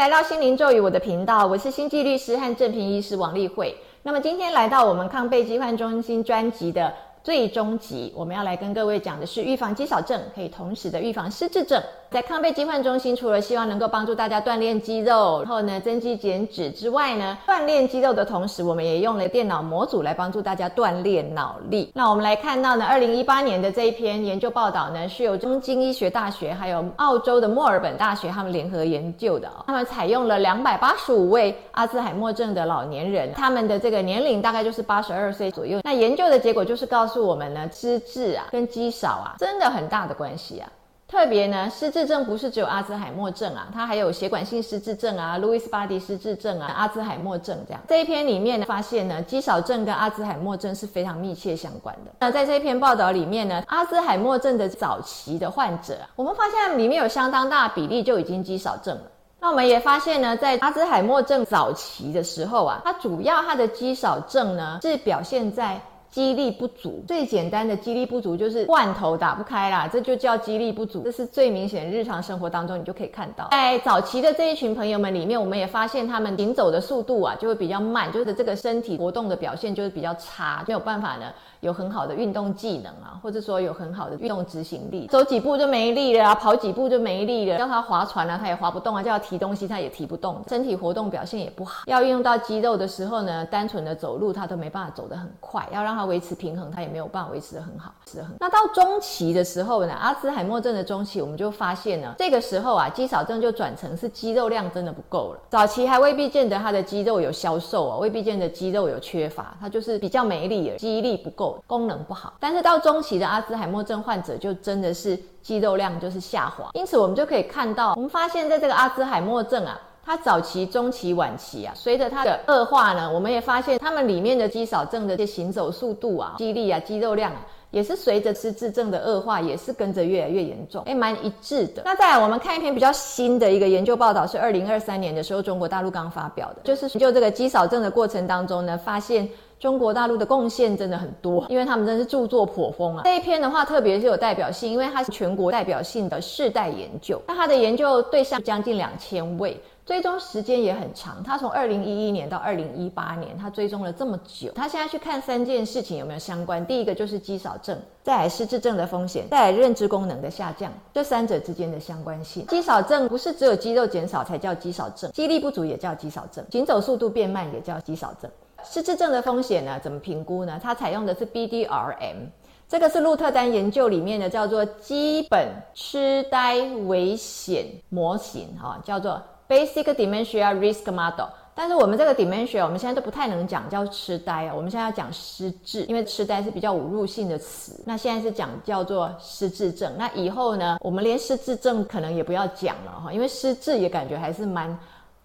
来到心灵咒语我的频道，我是星际律师和正平医师王丽慧。那么今天来到我们抗贝疾患中心专辑的。最终集，我们要来跟各位讲的是预防肌少症，可以同时的预防失智症。在抗贝疾患中心，除了希望能够帮助大家锻炼肌肉，然后呢增肌减脂之外呢，锻炼肌肉的同时，我们也用了电脑模组来帮助大家锻炼脑力。那我们来看到呢，二零一八年的这一篇研究报道呢，是由东京医学大学还有澳洲的墨尔本大学他们联合研究的。他们采用了两百八十五位阿兹海默症的老年人，他们的这个年龄大概就是八十二岁左右。那研究的结果就是告诉。告诉我们呢，失智啊，跟肌少啊，真的很大的关系啊。特别呢，失智症不是只有阿兹海默症啊，它还有血管性失智症啊，路易斯巴迪失智症啊，阿兹海默症这样。这一篇里面呢，发现呢，肌少症跟阿兹海默症是非常密切相关的。那在这一篇报道里面呢，阿兹海默症的早期的患者，我们发现里面有相当大比例就已经肌少症了。那我们也发现呢，在阿兹海默症早期的时候啊，它主要它的肌少症呢，是表现在。肌力不足，最简单的肌力不足就是罐头打不开啦，这就叫肌力不足，这是最明显。日常生活当中你就可以看到，在早期的这一群朋友们里面，我们也发现他们行走的速度啊就会比较慢，就是这个身体活动的表现就是比较差，没有办法呢。有很好的运动技能啊，或者说有很好的运动执行力，走几步就没力了啊，跑几步就没力了。叫他划船啊，他也划不动啊；叫他提东西，他也提不动。身体活动表现也不好。要运用到肌肉的时候呢，单纯的走路他都没办法走得很快。要让他维持平衡，他也没有办法维持得很好，是很。那到中期的时候呢，阿兹海默症的中期，我们就发现呢，这个时候啊，肌少症就转成是肌肉量真的不够了。早期还未必见得他的肌肉有消瘦啊，未必见得肌肉有缺乏，他就是比较没力，记忆力不够。功能不好，但是到中期的阿兹海默症患者就真的是肌肉量就是下滑，因此我们就可以看到，我们发现在这个阿兹海默症啊，它早期、中期、晚期啊，随着它的恶化呢，我们也发现它们里面的肌少症的这些行走速度啊、肌力啊、肌肉量啊，也是随着失智症的恶化，也是跟着越来越严重，哎，蛮一致的。那再来，我们看一篇比较新的一个研究报道，是二零二三年的时候，中国大陆刚发表的，就是研究这个肌少症的过程当中呢，发现。中国大陆的贡献真的很多，因为他们真是著作颇丰啊。这一篇的话，特别是有代表性，因为它是全国代表性的世代研究。那它的研究对象将近两千位，追踪时间也很长。他从二零一一年到二零一八年，他追踪了这么久。他现在去看三件事情有没有相关。第一个就是肌少症，再来失智症的风险，再来认知功能的下降，这三者之间的相关性。肌少症不是只有肌肉减少才叫肌少症，肌力不足也叫肌少症，行走速度变慢也叫肌少症。失智症的风险呢？怎么评估呢？它采用的是 BDRM，这个是鹿特丹研究里面的叫做基本痴呆危险模型，哈，叫做 Basic Dementia Risk Model。但是我们这个 dementia，我们现在都不太能讲叫痴呆啊，我们现在要讲失智，因为痴呆是比较侮辱性的词。那现在是讲叫做失智症。那以后呢，我们连失智症可能也不要讲了哈，因为失智也感觉还是蛮。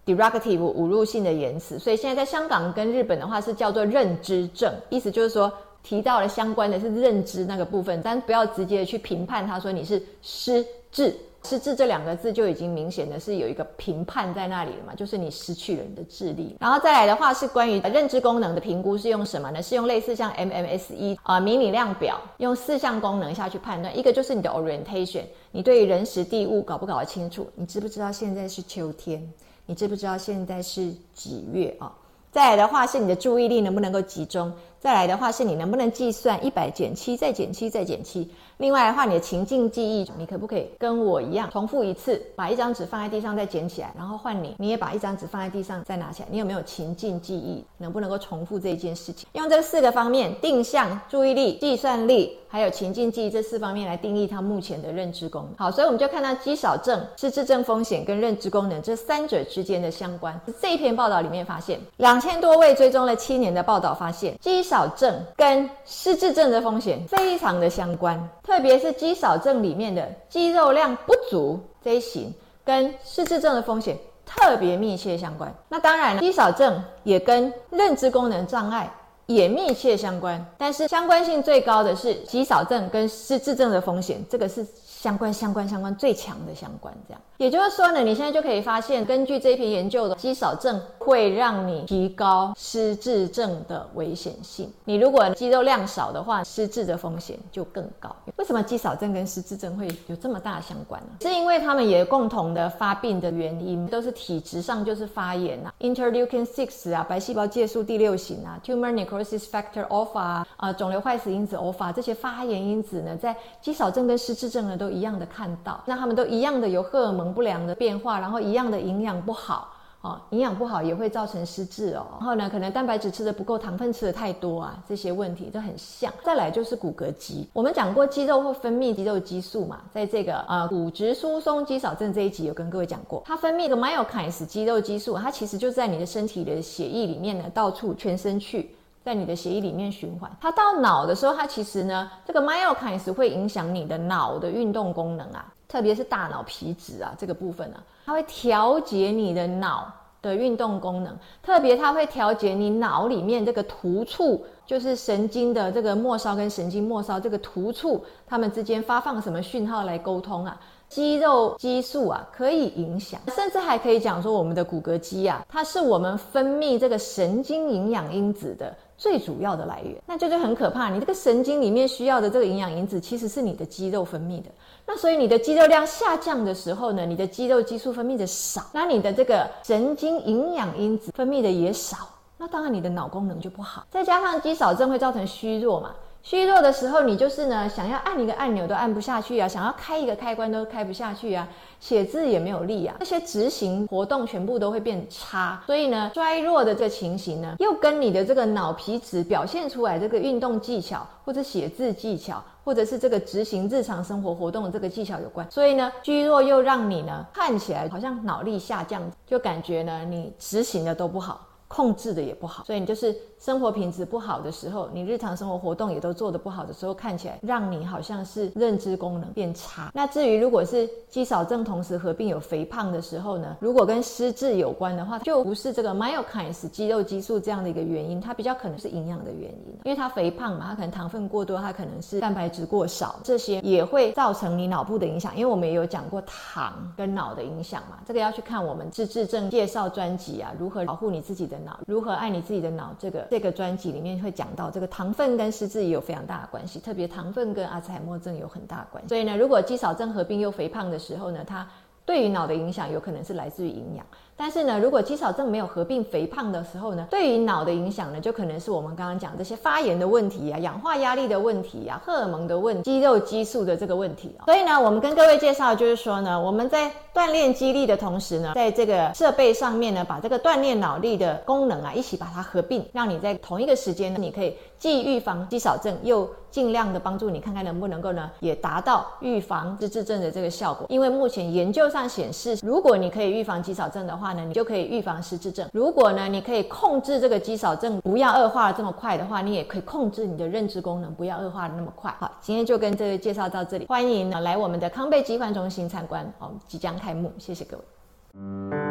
derogative 侮辱性的言辞，所以现在在香港跟日本的话是叫做认知症，意思就是说提到了相关的是认知那个部分，但不要直接去评判他说你是失智。失智这两个字就已经明显的是有一个评判在那里了嘛，就是你失去了你的智力。然后再来的话是关于认知功能的评估是用什么呢？是用类似像 MMSE 啊迷你量表，用四项功能下去判断，一个就是你的 orientation，你对人时地物搞不搞得清楚？你知不知道现在是秋天？你知不知道现在是几月啊？再来的话是你的注意力能不能够集中？再来的话是你能不能计算一百减七再减七再减七？另外的话，你的情境记忆，你可不可以跟我一样重复一次，把一张纸放在地上再捡起来，然后换你，你也把一张纸放在地上再拿起来？你有没有情境记忆？能不能够重复这一件事情？用这四个方面：定向、注意力、计算力，还有情境记忆这四方面来定义它目前的认知功能。好，所以我们就看到肌少症、失智症风险跟认知功能这三者之间的相关。这一篇报道里面发现，两千多位追踪了七年的报道发现，肌少少症跟失智症的风险非常的相关。特别是肌少症里面的肌肉量不足这一型，跟失智症的风险特别密切相关。那当然了，肌少症也跟认知功能障碍也密切相关，但是相关性最高的是肌少症跟失智症的风险，这个是。相关相关相关最强的相关，这样也就是说呢，你现在就可以发现，根据这一篇研究的肌少症会让你提高失智症的危险性。你如果肌肉量少的话，失智的风险就更高。为什么肌少症跟失智症会有这么大相关呢？是因为他们也共同的发病的原因都是体质上就是发炎啊，interleukin six 啊，白细胞介素第六型啊，tumor necro process factor alpha 啊，肿瘤坏死因子 alpha 这些发炎因子呢，在肌少症跟失智症呢都。一样的看到，那他们都一样的有荷尔蒙不良的变化，然后一样的营养不好哦，营养不好也会造成失智哦。然后呢，可能蛋白质吃的不够，糖分吃的太多啊，这些问题都很像。再来就是骨骼肌，我们讲过肌肉会分泌肌肉激素嘛，在这个呃骨质疏松肌少症这一集有跟各位讲过，它分泌的 myokines 肌肉激素，它其实就在你的身体的血液里面呢，到处全身去。在你的血液里面循环，它到脑的时候，它其实呢，这个 myokines 会影响你的脑的运动功能啊，特别是大脑皮质啊这个部分呢，它会调节你的脑的运动功能，特别它会调节你脑里面这个突触，就是神经的这个末梢跟神经末梢这个突触，它们之间发放什么讯号来沟通啊？肌肉激素啊，可以影响，甚至还可以讲说，我们的骨骼肌啊，它是我们分泌这个神经营养因子的最主要的来源。那这就很可怕，你这个神经里面需要的这个营养因子，其实是你的肌肉分泌的。那所以你的肌肉量下降的时候呢，你的肌肉激素分泌的少，那你的这个神经营养因子分泌的也少，那当然你的脑功能就不好。再加上肌少症会造成虚弱嘛。虚弱的时候，你就是呢，想要按一个按钮都按不下去啊，想要开一个开关都开不下去啊，写字也没有力啊，这些执行活动全部都会变差。所以呢，衰弱的这情形呢，又跟你的这个脑皮质表现出来这个运动技巧，或者写字技巧，或者是这个执行日常生活活动的这个技巧有关。所以呢，虚弱又让你呢看起来好像脑力下降，就感觉呢你执行的都不好，控制的也不好，所以你就是。生活品质不好的时候，你日常生活活动也都做得不好的时候，看起来让你好像是认知功能变差。那至于如果是肌少症同时合并有肥胖的时候呢？如果跟失智有关的话，就不是这个 myokines 肌肉激素这样的一个原因，它比较可能是营养的原因，因为它肥胖嘛，它可能糖分过多，它可能是蛋白质过少，这些也会造成你脑部的影响。因为我们也有讲过糖跟脑的影响嘛，这个要去看我们自治症介绍专辑啊，如何保护你自己的脑，如何爱你自己的脑这个。这个专辑里面会讲到，这个糖分跟失智也有非常大的关系，特别糖分跟阿兹海默症有很大关系。所以呢，如果肌少症合并又肥胖的时候呢，它对于脑的影响有可能是来自于营养。但是呢，如果肌少症没有合并肥胖的时候呢，对于脑的影响呢，就可能是我们刚刚讲这些发炎的问题啊、氧化压力的问题啊、荷尔蒙的问、肌肉激素的这个问题啊。所以呢，我们跟各位介绍就是说呢，我们在锻炼肌力的同时呢，在这个设备上面呢，把这个锻炼脑力的功能啊一起把它合并，让你在同一个时间呢，你可以既预防肌少症，又尽量的帮助你看看能不能够呢，也达到预防失智症的这个效果。因为目前研究上显示，如果你可以预防肌少症的话，你就可以预防失智症。如果呢，你可以控制这个肌少症不要恶化的这么快的话，你也可以控制你的认知功能不要恶化的那么快。好，今天就跟这位介绍到这里，欢迎呢来我们的康贝疾患中心参观，哦，即将开幕，谢谢各位。